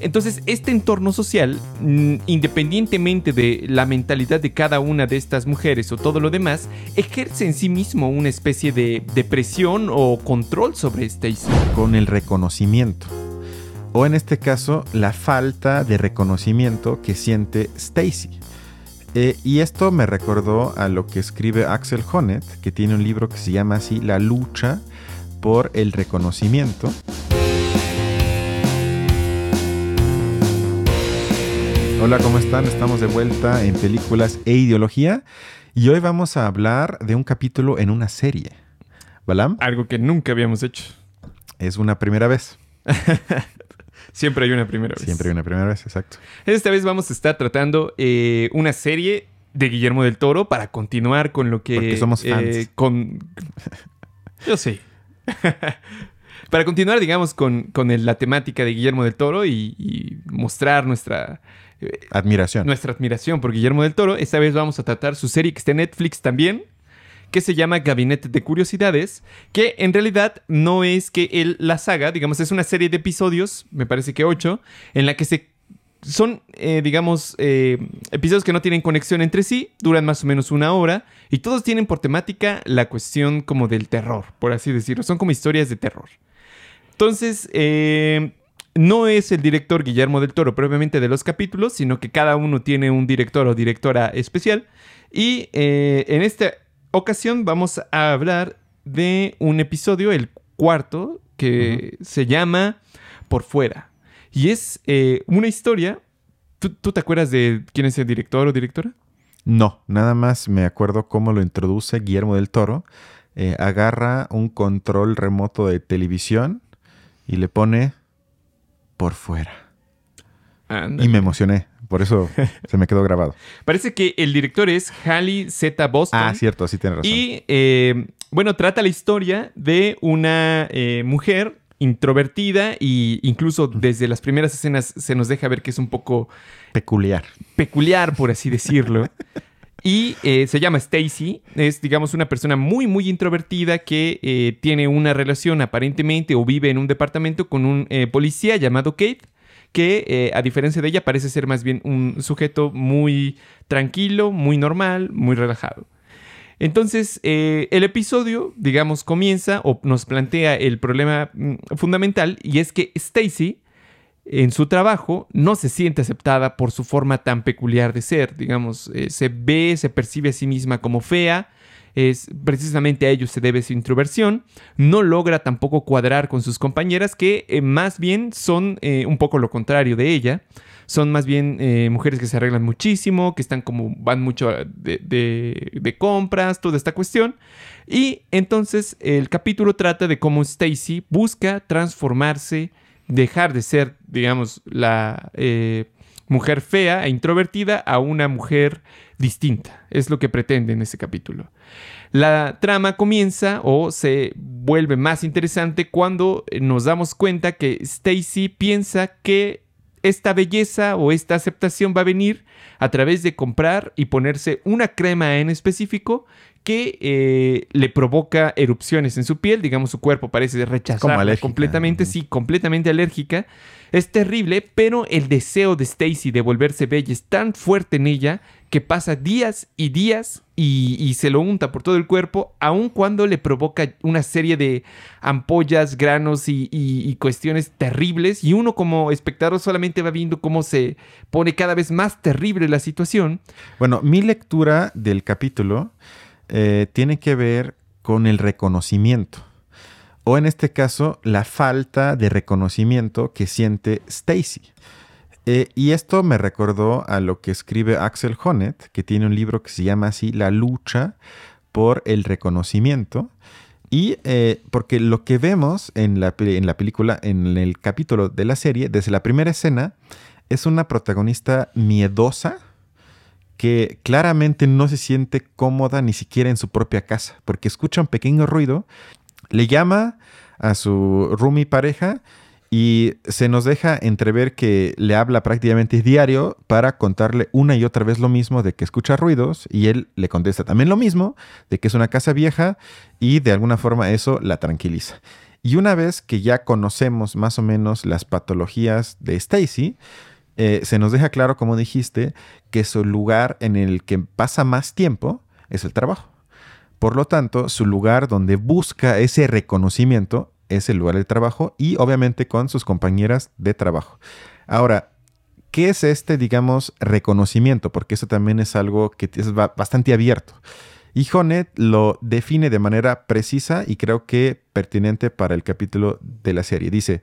Entonces, este entorno social, mm, independientemente de la mentalidad de cada una de estas mujeres o todo lo demás, ejerce en sí mismo una especie de, presión o control sobre Stacy. Con el reconocimiento. O en este caso, la falta de reconocimiento que siente Stacy. Eh, y esto me recordó a lo que escribe Axel Honneth, que tiene un libro que se llama así La lucha por el reconocimiento. Hola, ¿cómo están? Estamos de vuelta en Películas e Ideología y hoy vamos a hablar de un capítulo en una serie. ¿Balam? Algo que nunca habíamos hecho. Es una primera vez. Siempre hay una primera vez. Siempre hay una primera vez, exacto. Esta vez vamos a estar tratando eh, una serie de Guillermo del Toro para continuar con lo que... Porque somos fans. Eh, con... Yo sé. para continuar, digamos, con, la temática de Guillermo del Toro y mostrar nuestra Admiración. Nuestra admiración por Guillermo del Toro. Esta vez vamos a tratar su serie que está en Netflix también, que se llama Gabinete de Curiosidades, que en realidad no es que él la saga, digamos, es una serie de episodios, me parece que ocho, en la que se son, eh, digamos, eh, episodios que no tienen conexión entre sí, duran más o menos una hora y todos tienen por temática la cuestión como del terror, por así decirlo. Son como historias de terror. Entonces, eh, no es el director Guillermo del Toro propiamente de los capítulos, sino que cada uno tiene un director o directora especial. Y eh, en esta ocasión vamos a hablar de un episodio, el cuarto, que se llama Por fuera. Y es eh, una historia. ¿Tú, te acuerdas de quién es el director o directora? No, nada más me acuerdo cómo lo introduce Guillermo del Toro. Eh, agarra un control remoto de televisión y le pone por fuera. Y me emocioné. Por eso se me quedó grabado. Parece que el director es Halley Z. Boston. Ah, cierto, sí tiene razón. Y eh, bueno, trata la historia de una eh, mujer introvertida e incluso desde las primeras escenas se nos deja ver que es un poco peculiar. Peculiar, por así decirlo. Y eh, se llama Stacy. Es, digamos, una persona muy, muy introvertida que eh, tiene una relación aparentemente o vive en un departamento con un eh, policía llamado Kate, que a diferencia de ella parece ser más bien un sujeto muy tranquilo, muy normal, muy relajado. Entonces, el episodio, digamos, comienza o nos plantea el problema mm, fundamental y es que Stacy en su trabajo no se siente aceptada por su forma tan peculiar de ser, digamos, eh, se ve, se percibe a sí misma como fea, es precisamente a ello se debe su introversión, no logra tampoco cuadrar con sus compañeras que eh, más bien son eh, un poco lo contrario de ella, son más bien mujeres que se arreglan muchísimo, que están como, van mucho de, de compras, toda esta cuestión. Y entonces el capítulo trata de cómo Stacy busca transformarse dejar de ser, digamos, la eh, mujer fea e introvertida a una mujer distinta. Es lo que pretende en ese capítulo. La trama comienza o se vuelve más interesante cuando nos damos cuenta que Stacy piensa que esta belleza o esta aceptación va a venir a través de comprar y ponerse una crema en específico que eh, le provoca erupciones en su piel, digamos su cuerpo parece rechazarla completamente, sí, completamente alérgica. Es terrible, pero el deseo de Stacy de volverse bella es tan fuerte en ella que pasa días y días y, se lo unta por todo el cuerpo, aun cuando le provoca una serie de ampollas, granos y, y, cuestiones terribles. Y uno como espectador solamente va viendo cómo se pone cada vez más terrible la situación. Bueno, mi lectura del capítulo eh, tiene que ver con el reconocimiento. O en este caso, la falta de reconocimiento que siente Stacy. Eh, y esto me recordó a lo que escribe Axel Honneth, que tiene un libro que se llama así La lucha por el reconocimiento. Y eh, porque lo que vemos en la, en la película, en el capítulo de la serie, desde la primera escena, es una protagonista miedosa, que claramente no se siente cómoda ni siquiera en su propia casa, porque escucha un pequeño ruido, le llama a su roomie pareja y se nos deja entrever que le habla prácticamente diario para contarle una y otra vez lo mismo de que escucha ruidos y él le contesta también lo mismo, de que es una casa vieja y de alguna forma eso la tranquiliza. Y una vez que ya conocemos más o menos las patologías de Stacy, eh, se nos deja claro, como dijiste, que su lugar en el que pasa más tiempo es el trabajo. Por lo tanto, su lugar donde busca ese reconocimiento es el lugar del trabajo y obviamente con sus compañeras de trabajo. Ahora, ¿qué es este, digamos, reconocimiento? Porque eso también es algo que es bastante abierto. Y Honet lo define de manera precisa y creo que pertinente para el capítulo de la serie. Dice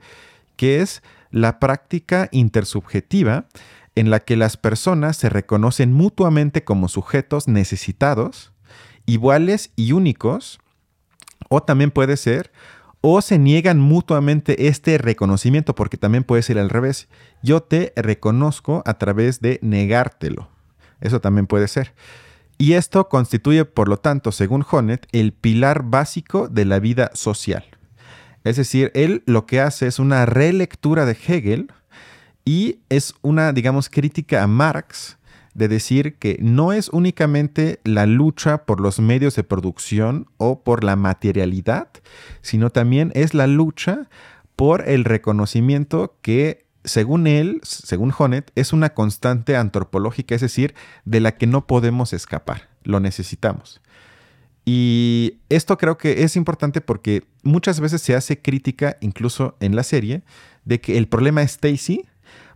que es la práctica intersubjetiva en la que las personas se reconocen mutuamente como sujetos necesitados, iguales y únicos, o también puede ser, o se niegan mutuamente este reconocimiento, porque también puede ser al revés. Yo te reconozco a través de negártelo. Eso también puede ser. Y esto constituye, por lo tanto, según Honet, el pilar básico de la vida social. Es decir, él lo que hace es una relectura de Hegel y es una, digamos, crítica a Marx de decir que no es únicamente la lucha por los medios de producción o por la materialidad, sino también es la lucha por el reconocimiento que, según él, según Honet, es una constante antropológica, es decir, de la que no podemos escapar, lo necesitamos. Y esto creo que es importante porque muchas veces se hace crítica, incluso en la serie, de que el problema es Stacy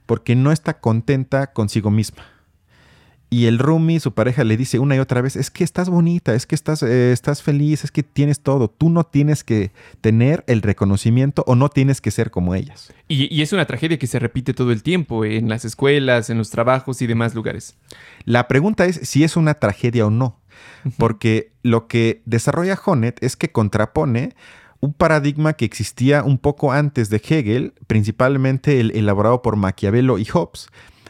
porque no está contenta consigo misma. Y el Rumi, su pareja, le dice una y otra vez, es que estás bonita, es que estás, eh, estás feliz, es que tienes todo. Tú no tienes que tener el reconocimiento o no tienes que ser como ellas. Y, y, es una tragedia que se repite todo el tiempo en las escuelas, en los trabajos y demás lugares. La pregunta es si es una tragedia o no porque lo que desarrolla Honet es que contrapone un paradigma que existía un poco antes de Hegel, principalmente el elaborado por Maquiavelo y Hobbes,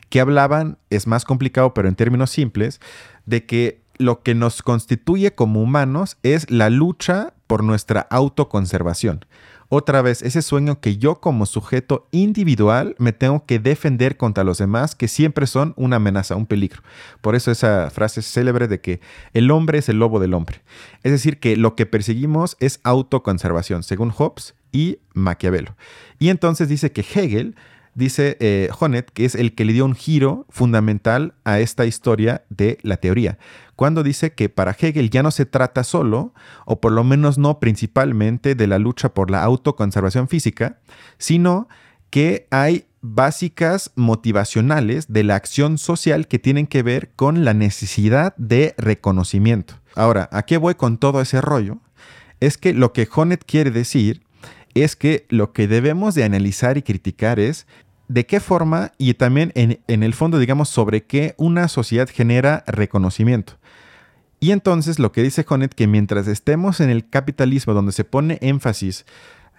que hablaban, es más complicado pero en términos simples, de que lo que nos constituye como humanos es la lucha por nuestra autoconservación otra vez ese sueño que yo como sujeto individual me tengo que defender contra los demás que siempre son una amenaza, un peligro. Por eso esa frase célebre de que el hombre es el lobo del hombre. Es decir, que lo que perseguimos es autoconservación, según Hobbes y Maquiavelo. Y entonces dice que Hegel dice eh, que es el que le dio un giro fundamental a esta historia de la teoría, cuando dice que para Hegel ya no se trata solo, o por lo menos no principalmente, de la lucha por la autoconservación física, sino que hay básicas motivacionales de la acción social que tienen que ver con la necesidad de reconocimiento. Ahora, ¿a qué voy con todo ese rollo? Es que lo que Honet quiere decir es que lo que debemos de analizar y criticar es de qué forma y también en, el fondo, digamos, sobre qué una sociedad genera reconocimiento. Y entonces lo que dice Honet, que mientras estemos en el capitalismo donde se pone énfasis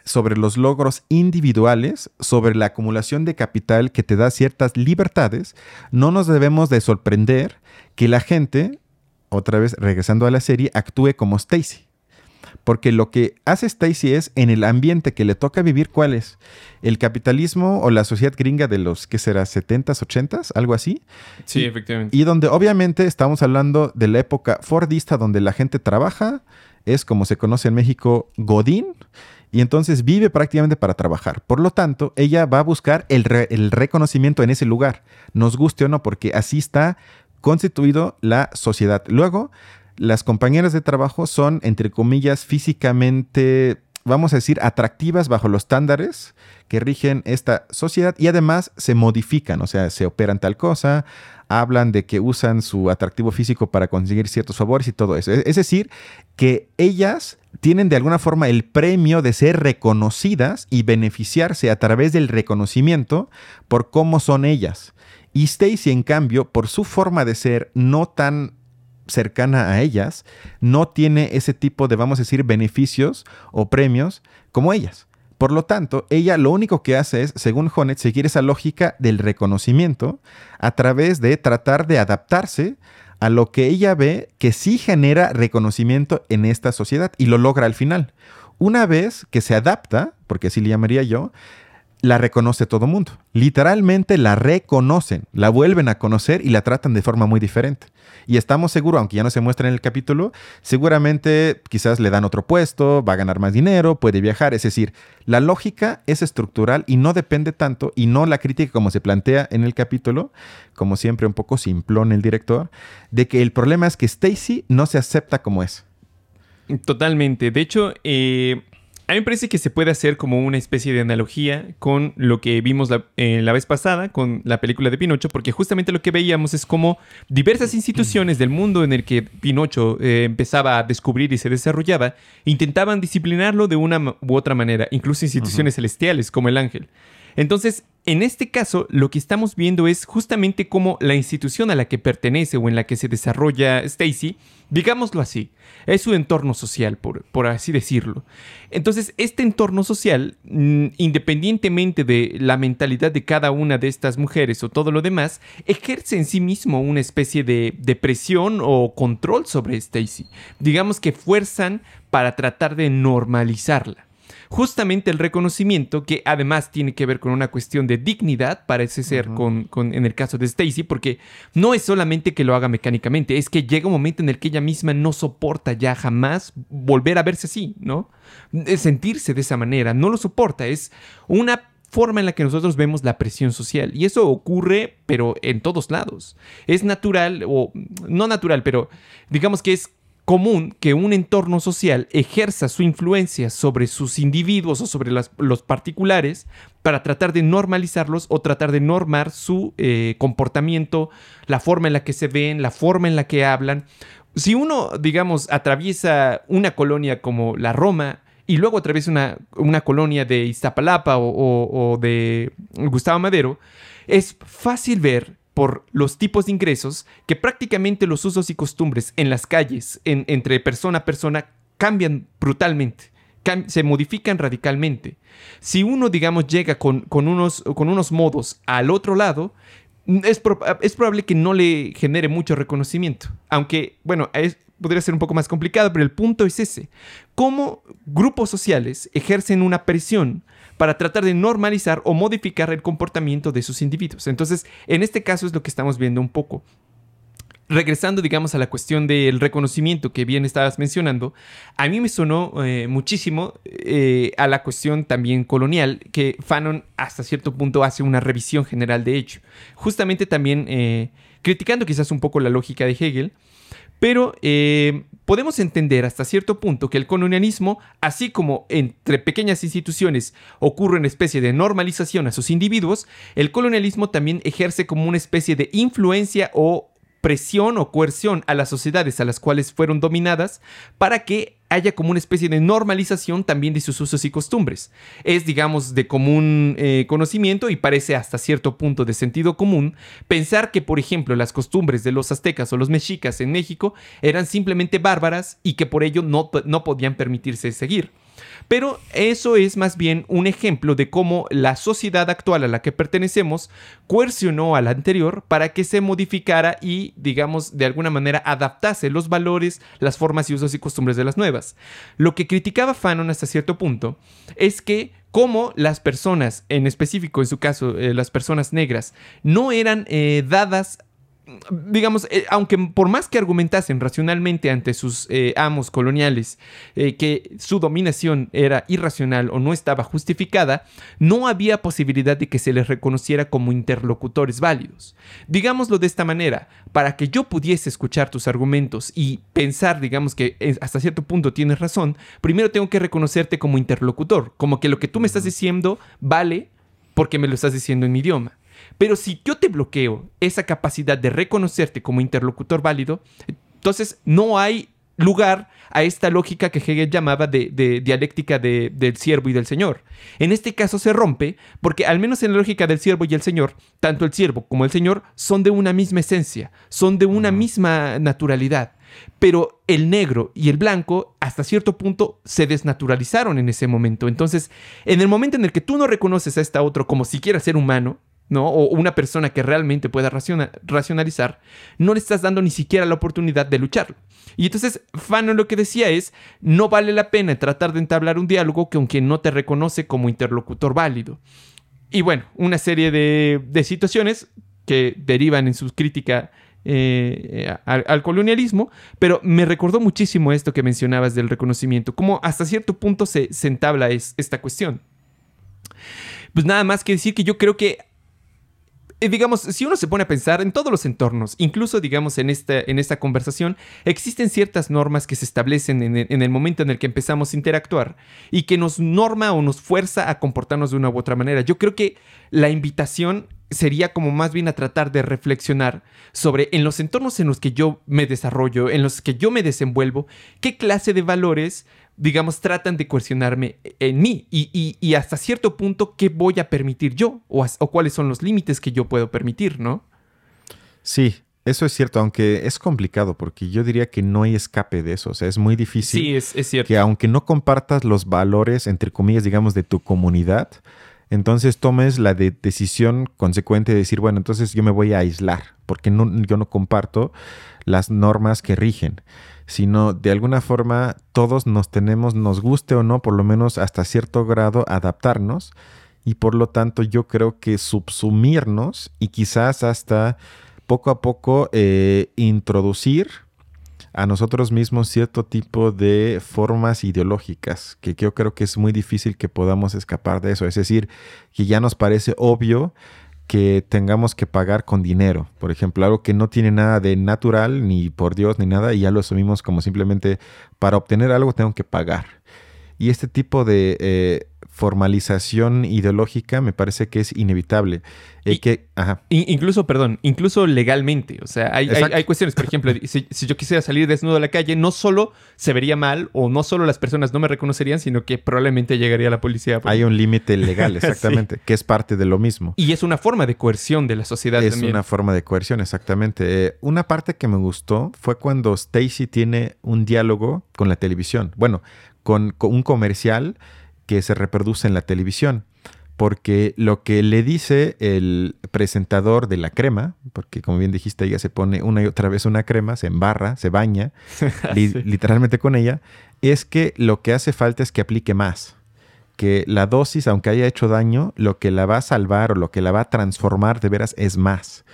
sobre los logros individuales, sobre la acumulación de capital que te da ciertas libertades, no nos debemos de sorprender que la gente, otra vez regresando a la serie, actúe como Stacy. Porque lo que hace Stacy es en el ambiente que le toca vivir, ¿cuál es? El capitalismo o la sociedad gringa de los, ¿qué será? ¿70s, 80s? Algo así. Sí, efectivamente. Y donde obviamente estamos hablando de la época fordista donde la gente trabaja, es como se conoce en México, Godín, y entonces vive prácticamente para trabajar. Por lo tanto, ella va a buscar el, el, reconocimiento en ese lugar, nos guste o no, porque así está constituido la sociedad. Luego, las compañeras de trabajo son, entre comillas, físicamente, vamos a decir, atractivas bajo los estándares que rigen esta sociedad y además se modifican, o sea, se operan tal cosa, hablan de que usan su atractivo físico para conseguir ciertos favores y todo eso. Es decir, que ellas tienen de alguna forma el premio de ser reconocidas y beneficiarse a través del reconocimiento por cómo son ellas. Y Stacy, en cambio, por su forma de ser no tan cercana a ellas no tiene ese tipo de, vamos a decir, beneficios o premios como ellas. Por lo tanto, ella lo único que hace es, según Honet, seguir esa lógica del reconocimiento a través de tratar de adaptarse a lo que ella ve que sí genera reconocimiento en esta sociedad y lo logra al final. Una vez que se adapta, porque así le llamaría yo, la reconoce todo mundo. Literalmente la reconocen, la vuelven a conocer y la tratan de forma muy diferente. Y estamos seguros, aunque ya no se muestra en el capítulo, seguramente quizás le dan otro puesto, va a ganar más dinero, puede viajar. Es decir, la lógica es estructural y no depende tanto, y no la crítica como se plantea en el capítulo, como siempre un poco simplón el director, de que el problema es que Stacy no se acepta como es. Totalmente. De hecho, eh, a mí me parece que se puede hacer como una especie de analogía con lo que vimos la, eh, la, vez pasada con la película de Pinocho, porque justamente lo que veíamos es como diversas instituciones del mundo en el que Pinocho eh, empezaba a descubrir y se desarrollaba intentaban disciplinarlo de una u otra manera, incluso instituciones celestiales como el ángel. Entonces, en este caso, lo que estamos viendo es justamente cómo la institución a la que pertenece o en la que se desarrolla Stacy, digámoslo así, es su entorno social, por, por así decirlo. Entonces, este entorno social, mm, independientemente de la mentalidad de cada una de estas mujeres o todo lo demás, ejerce en sí mismo una especie de, de presión o control sobre Stacy. Digamos que fuerzan para tratar de normalizarla justamente el reconocimiento, que además tiene que ver con una cuestión de dignidad, parece ser con, en el caso de Stacy, porque no es solamente que lo haga mecánicamente, es que llega un momento en el que ella misma no soporta ya jamás volver a verse así, ¿no? Sentirse de esa manera, no lo soporta, es una forma en la que nosotros vemos la presión social. Y eso ocurre, pero en todos lados. Es natural, o no natural, pero digamos que es común que un entorno social ejerza su influencia sobre sus individuos o sobre los particulares para tratar de normalizarlos o tratar de normar su eh, comportamiento, la forma en la que se ven, la forma en la que hablan. Si uno, digamos, atraviesa una colonia como la Roma, y luego atraviesa una, una colonia de Iztapalapa o de Gustavo Madero, es fácil ver por los tipos de ingresos que prácticamente los usos y costumbres en las calles, entre persona a persona, cambian brutalmente se modifican radicalmente. Si uno, digamos, llega con, con, unos, con unos modos al otro lado, es, es, probable que no le genere mucho reconocimiento. Aunque, bueno, podría ser un poco más complicado, pero el punto es ese. Cómo grupos sociales ejercen una presión para tratar de normalizar o modificar el comportamiento de sus individuos. Entonces, en este caso es lo que estamos viendo un poco. Regresando, digamos, a la cuestión del reconocimiento que bien estabas mencionando, a mí me sonó eh, muchísimo eh, a la cuestión también colonial, que Fanon hasta cierto punto hace una revisión general de hecho. Justamente también eh, criticando quizás un poco la lógica de Hegel, pero eh, podemos entender hasta cierto punto que el colonialismo, así como entre pequeñas instituciones ocurre una especie de normalización a sus individuos, el colonialismo también ejerce como una especie de influencia o presión o coerción a las sociedades a las cuales fueron dominadas para que haya como una especie de normalización también de sus usos y costumbres. Es, digamos, de común eh, conocimiento y parece hasta cierto punto de sentido común pensar que, por ejemplo, las costumbres de los aztecas o los mexicas en México eran simplemente bárbaras y que por ello no, no podían permitirse seguir. Pero eso es más bien un ejemplo de cómo la sociedad actual a la que pertenecemos coercionó a la anterior para que se modificara y, digamos, de alguna manera adaptase los valores, las formas y usos y costumbres de las nuevas. Lo que criticaba Fanon hasta cierto punto es que como las personas, en específico en su caso eh, las personas negras, no eran eh, dadas digamos, eh, aunque por más que argumentasen racionalmente ante sus eh, amos coloniales eh, que su dominación era irracional o no estaba justificada, no había posibilidad de que se les reconociera como interlocutores válidos. Digámoslo de esta manera, para que yo pudiese escuchar tus argumentos y pensar, digamos, que hasta cierto punto tienes razón, primero tengo que reconocerte como interlocutor, como que lo que tú me estás diciendo vale porque me lo estás diciendo en mi idioma. Pero si yo te bloqueo esa capacidad de reconocerte como interlocutor válido, entonces no hay lugar a esta lógica que Hegel llamaba de, dialéctica del siervo y del señor. En este caso se rompe porque al menos en la lógica del siervo y el señor, tanto el siervo como el señor son de una misma esencia, son de una misma naturalidad. Pero el negro y el blanco hasta cierto punto se desnaturalizaron en ese momento. Entonces, en el momento en el que tú no reconoces a esta otro como siquiera ser humano, ¿no? O una persona que realmente pueda racionalizar, no le estás dando ni siquiera la oportunidad de lucharlo. Y entonces Fanon lo que decía es, no vale la pena tratar de entablar un diálogo con quien no te reconoce como interlocutor válido. y bueno, una serie de, de situaciones que derivan en su crítica eh, al, al, colonialismo, pero me recordó muchísimo esto que mencionabas del reconocimiento, como hasta cierto punto se, entabla es, esta cuestión. Pues nada más que decir que yo creo que eh, digamos, si uno se pone a pensar en todos los entornos, incluso digamos en esta, en esta conversación, existen ciertas normas que se establecen en en el, momento en el que empezamos a interactuar y que nos norma o nos fuerza a comportarnos de una u otra manera. Yo creo que la invitación sería como más bien a tratar de reflexionar sobre en los entornos en los que yo me desarrollo, en los que yo me desenvuelvo, qué clase de valores digamos, tratan de coercionarme en mí y, y, y, hasta cierto punto qué voy a permitir yo o, o, cuáles son los límites que yo puedo permitir, ¿no? Sí, eso es cierto, aunque es complicado porque yo diría que no hay escape de eso, o sea, es muy difícil. Sí, es, es cierto. Que aunque no compartas los valores, entre comillas, digamos, de tu comunidad, entonces tomes la de decisión consecuente de decir, bueno, entonces yo me voy a aislar porque no, yo no comparto las normas que rigen sino de alguna forma todos nos tenemos, nos guste o no, por lo menos hasta cierto grado, adaptarnos y por lo tanto yo creo que subsumirnos y quizás hasta poco a poco eh, introducir a nosotros mismos cierto tipo de formas ideológicas, que yo creo que es muy difícil que podamos escapar de eso. Es decir, que ya nos parece obvio que tengamos que pagar con dinero. Por ejemplo, algo que no tiene nada de natural, ni por Dios, ni nada, y ya lo asumimos como simplemente para obtener algo tengo que pagar. Y este tipo de eh, formalización ideológica me parece que es inevitable. Y, que, ajá. Incluso, perdón, incluso legalmente. O sea, hay, hay, hay cuestiones, por ejemplo, si, si, yo quisiera salir desnudo a la calle, no solo se vería mal o no solo las personas no me reconocerían, sino que probablemente llegaría la policía. Hay un límite legal, exactamente, sí. que es parte de lo mismo. Y es una forma de coerción de la sociedad es también. una forma de coerción, exactamente. Eh, una parte que me gustó fue cuando Stacy tiene un diálogo con la televisión. Bueno, con, con un comercial que se reproduce en la televisión. Porque lo que le dice el presentador de la crema, porque como bien dijiste, ella se pone una y otra vez una crema, se embarra, se baña, li sí. literalmente con ella, es que lo que hace falta es que aplique más. Que la dosis, aunque haya hecho daño, lo que la va a salvar o lo que la va a transformar de veras es más.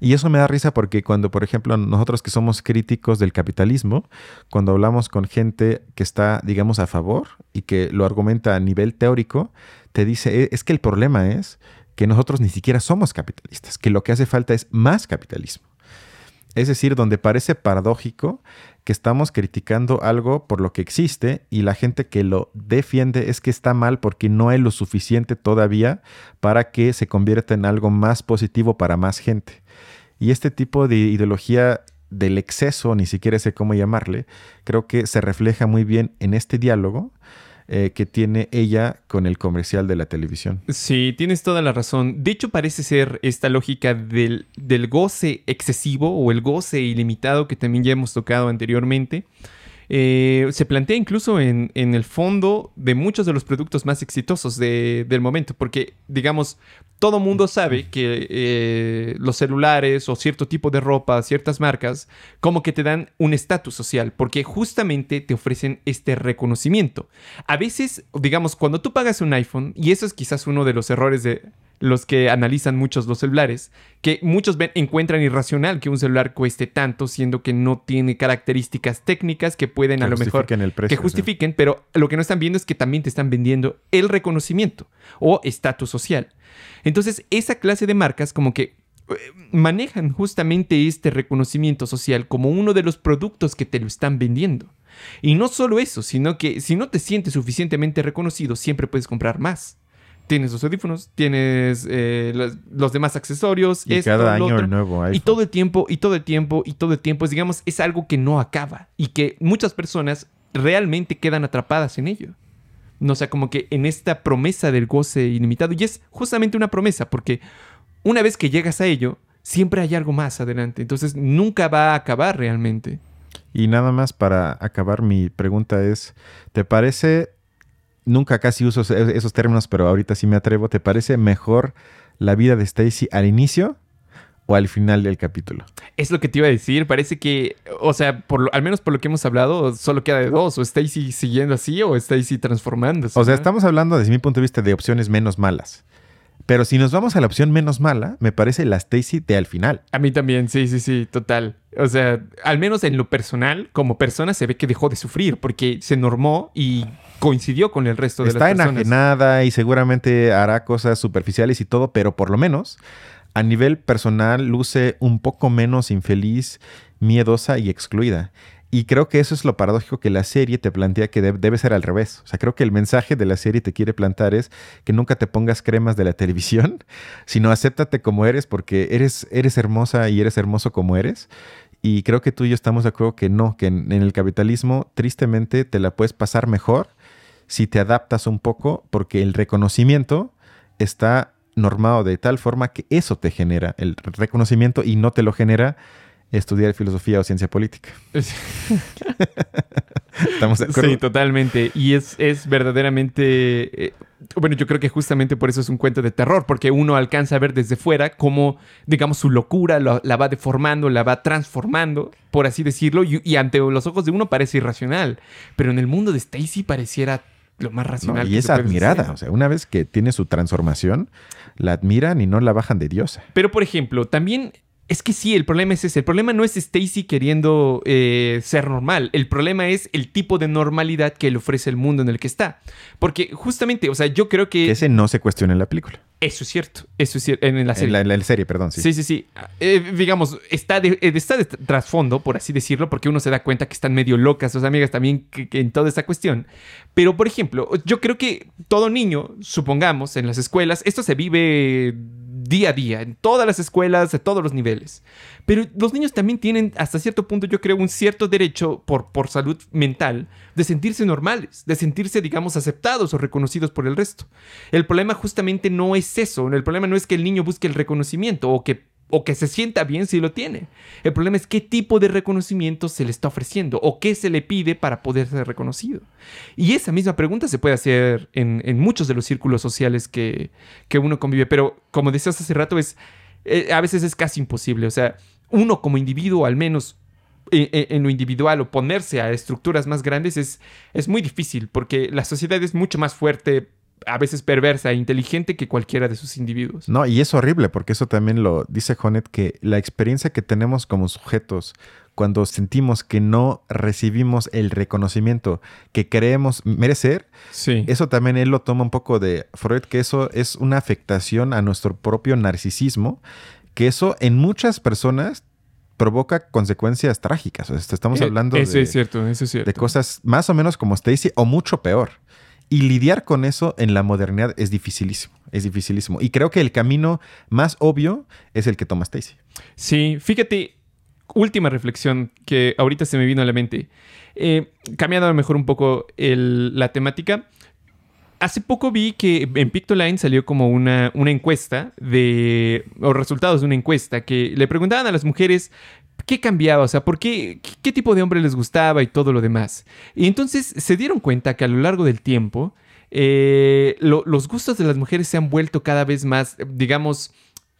Y eso me da risa porque cuando, por ejemplo, nosotros que somos críticos del capitalismo, cuando hablamos con gente que está, digamos, a favor y que lo argumenta a nivel teórico, te dice, es que el problema es que nosotros ni siquiera somos capitalistas, que lo que hace falta es más capitalismo. Es decir, donde parece paradójico que estamos criticando algo por lo que existe y la gente que lo defiende es que está mal porque no hay lo suficiente todavía para que se convierta en algo más positivo para más gente. Y este tipo de ideología del exceso, ni siquiera sé cómo llamarle, creo que se refleja muy bien en este diálogo eh, que tiene ella con el comercial de la televisión. Sí, tienes toda la razón. De hecho, parece ser esta lógica del, del goce excesivo o el goce ilimitado que también ya hemos tocado anteriormente. Eh, se plantea incluso en, en, el fondo de muchos de los productos más exitosos de, del momento, porque digamos, todo mundo sabe que eh, los celulares o cierto tipo de ropa, ciertas marcas, como que te dan un estatus social, porque justamente te ofrecen este reconocimiento. A veces, digamos, cuando tú pagas un iPhone, y eso es quizás uno de los errores de los que analizan muchos los celulares, que muchos ven, encuentran irracional que un celular cueste tanto, siendo que no tiene características técnicas que pueden que a lo mejor el precio, que justifiquen, pero lo que no están viendo es que también te están vendiendo el reconocimiento o estatus social. Entonces, esa clase de marcas como que eh, manejan justamente este reconocimiento social como uno de los productos que te lo están vendiendo. Y no solo eso, sino que si no te sientes suficientemente reconocido, siempre puedes comprar más tienes los audífonos, tienes eh, los, los, demás accesorios. Y esto, cada año el nuevo iPhone. Y todo el tiempo, y todo el tiempo, y todo el tiempo. Es, digamos, es algo que no acaba y que muchas personas realmente quedan atrapadas en ello. No o sea, como que en esta promesa del goce ilimitado. Y es justamente una promesa, porque una vez que llegas a ello, siempre hay algo más adelante. Entonces nunca va a acabar realmente. Y nada más para acabar, mi pregunta es, ¿te parece nunca casi uso esos términos, pero ahorita sí me atrevo. ¿Te parece mejor la vida de Stacy al inicio o al final del capítulo? Es lo que te iba a decir. Parece que, o sea, por lo, al menos por lo que hemos hablado, solo queda de dos. O Stacy siguiendo así o Stacy transformándose. O sea, ¿no? estamos hablando desde mi punto de vista de opciones menos malas. Pero si nos vamos a la opción menos mala, me parece la Stacy de al final. A mí también, sí, sí, sí, total. O sea, al menos en lo personal, como persona, se ve que dejó de sufrir porque se normó y coincidió con el resto de Está las personas. enajenada y seguramente hará cosas superficiales y todo, pero por lo menos a nivel personal luce un poco menos infeliz, miedosa y excluida. Y creo que eso es lo paradójico que la serie te plantea que deb- debe ser al revés. O sea, creo que el mensaje de la serie te quiere plantar es que nunca te pongas cremas de la televisión, sino acéptate como eres porque eres, eres hermosa y eres hermoso como eres. Y creo que tú y yo estamos de acuerdo que no, que en, en el capitalismo tristemente te la puedes pasar mejor si te adaptas un poco porque el reconocimiento está normado de tal forma que eso te genera el reconocimiento y no te lo genera estudiar filosofía o ciencia política. ¿Estamos de acuerdo? Sí, totalmente. Y es, es verdaderamente... eh, bueno, yo creo que justamente por eso es un cuento de terror, porque uno alcanza a ver desde fuera cómo, digamos, su locura lo- la va deformando, la va transformando, por así decirlo, y, y ante los ojos de uno parece irracional, pero en el mundo de Stacy pareciera lo más No, racional. y que es admirada. hacer. O sea, una vez que tiene su transformación, la admiran y no la bajan de diosa. Pero, por ejemplo, también es que sí, el problema es ese. El problema no es Stacy queriendo eh, ser normal. El problema es el tipo de normalidad que le ofrece el mundo en el que está. Porque justamente, o sea, yo creo que Que ese no se cuestiona en la película. Eso es cierto. Eso es cierto. En, la serie. En la, en la serie, perdón, sí. Sí, sí, sí. Eh, digamos, está de, eh, está de trasfondo, por así decirlo, porque uno se da cuenta que están medio locas sus amigas también que- que en toda esta cuestión. Pero, por ejemplo, yo creo que todo niño, supongamos, en las escuelas, esto se vive día a día, en todas las escuelas, de todos los niveles. Pero los niños también tienen, hasta cierto punto, yo creo, un cierto derecho por, por salud mental de sentirse normales, de sentirse, digamos, aceptados o reconocidos por el resto. El problema justamente no es eso. El problema no es que el niño busque el reconocimiento o que, o que se sienta bien si lo tiene. El problema es qué tipo de reconocimiento se le está ofreciendo o qué se le pide para poder ser reconocido. Y esa misma pregunta se puede hacer en, en muchos de los círculos sociales que, que uno convive. Pero como decías hace rato, es, eh, a veces es casi imposible. O sea, uno como individuo, al menos eh, eh, en lo individual, o ponerse a estructuras más grandes es, es muy difícil porque la sociedad es mucho más fuerte, a veces perversa e inteligente que cualquiera de sus individuos. No, y es horrible porque eso también lo dice Honet, que la experiencia que tenemos como sujetos cuando sentimos que no recibimos el reconocimiento que creemos merecer, Sí. eso también él lo toma un poco de Freud, que eso es una afectación a nuestro propio narcisismo, que eso en muchas personas provoca consecuencias trágicas. O sea, estamos Eh, hablando eso de, es cierto, eso es cierto. de cosas más o menos como Stacy o mucho peor. Y lidiar con eso en la modernidad es dificilísimo, es dificilísimo. Y creo que el camino más obvio es el que toma Stacy. Sí, fíjate, última reflexión que ahorita se me vino a la mente. Eh, cambiando a lo mejor un poco la temática. Hace poco vi que en Pictoline salió como una, una encuesta de. o resultados de una encuesta que le preguntaban a las mujeres qué cambiaba, o sea, por qué, qué, tipo de hombre les gustaba y todo lo demás. Y entonces se dieron cuenta que a lo largo del tiempo eh, lo- los gustos de las mujeres se han vuelto cada vez más, digamos,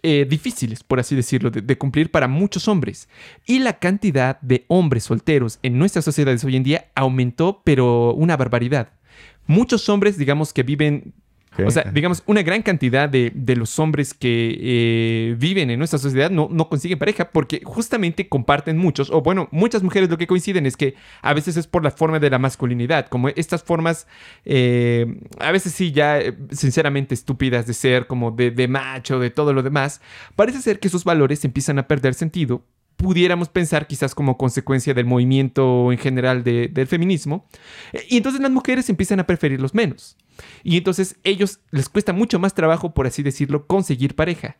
eh, difíciles, por así decirlo, de, de cumplir para muchos hombres. Y la cantidad de hombres solteros en nuestras sociedades hoy en día aumentó, pero una barbaridad. Muchos hombres, digamos, que viven o sea, digamos, una gran cantidad de, de los hombres que eh, viven en nuestra sociedad no, no consiguen pareja porque justamente comparten muchos, o bueno, muchas mujeres lo que coinciden es que a veces es por la forma de la masculinidad, como estas formas, eh, a veces sí ya eh, sinceramente estúpidas de ser, como de, de macho, de todo lo demás, parece ser que esos valores empiezan a perder sentido pudiéramos pensar quizás como consecuencia del movimiento en general de- del feminismo. Eh, Y entonces las mujeres empiezan a preferirlos menos. Y entonces ellos les cuesta mucho más trabajo, por así decirlo, conseguir pareja.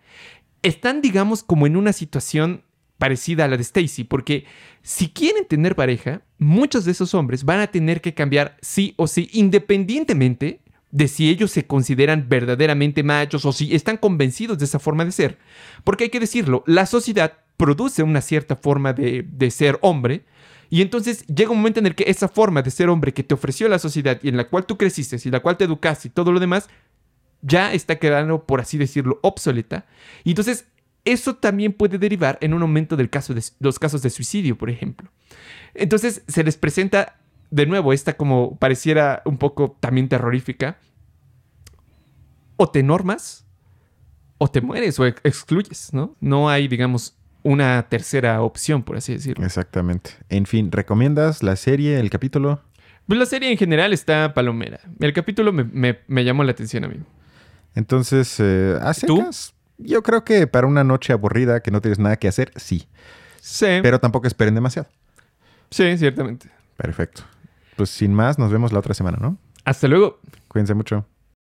Están, digamos, como en una situación parecida a la de Stacy, porque si quieren tener pareja, muchos de esos hombres van a tener que cambiar sí o sí, independientemente de si ellos se consideran verdaderamente machos o si están convencidos de esa forma de ser. Porque hay que decirlo, la sociedad produce una cierta forma de, de ser hombre, y entonces llega un momento en el que esa forma de ser hombre que te ofreció la sociedad y en la cual tú creciste y la cual te educaste y todo lo demás, ya está quedando, por así decirlo, obsoleta. Y entonces eso también puede derivar en un aumento del caso de los casos de suicidio, por ejemplo. Entonces se les presenta de nuevo esta como pareciera un poco también terrorífica. O te normas o te mueres o ex- excluyes, ¿no? No hay, digamos, una tercera opción, por así decirlo. Exactamente. En fin, ¿recomiendas la serie, el capítulo? Pues la serie en general está palomera. El capítulo me, me- me llamó la atención a mí. Entonces, eh, ¿a ¿Tú? Yo creo que para una noche aburrida que no tienes nada que hacer, sí. Sí, Pero tampoco esperen demasiado. sí, ciertamente. Perfecto. Pues sin más, nos vemos la otra semana, ¿no? Hasta luego. Cuídense mucho.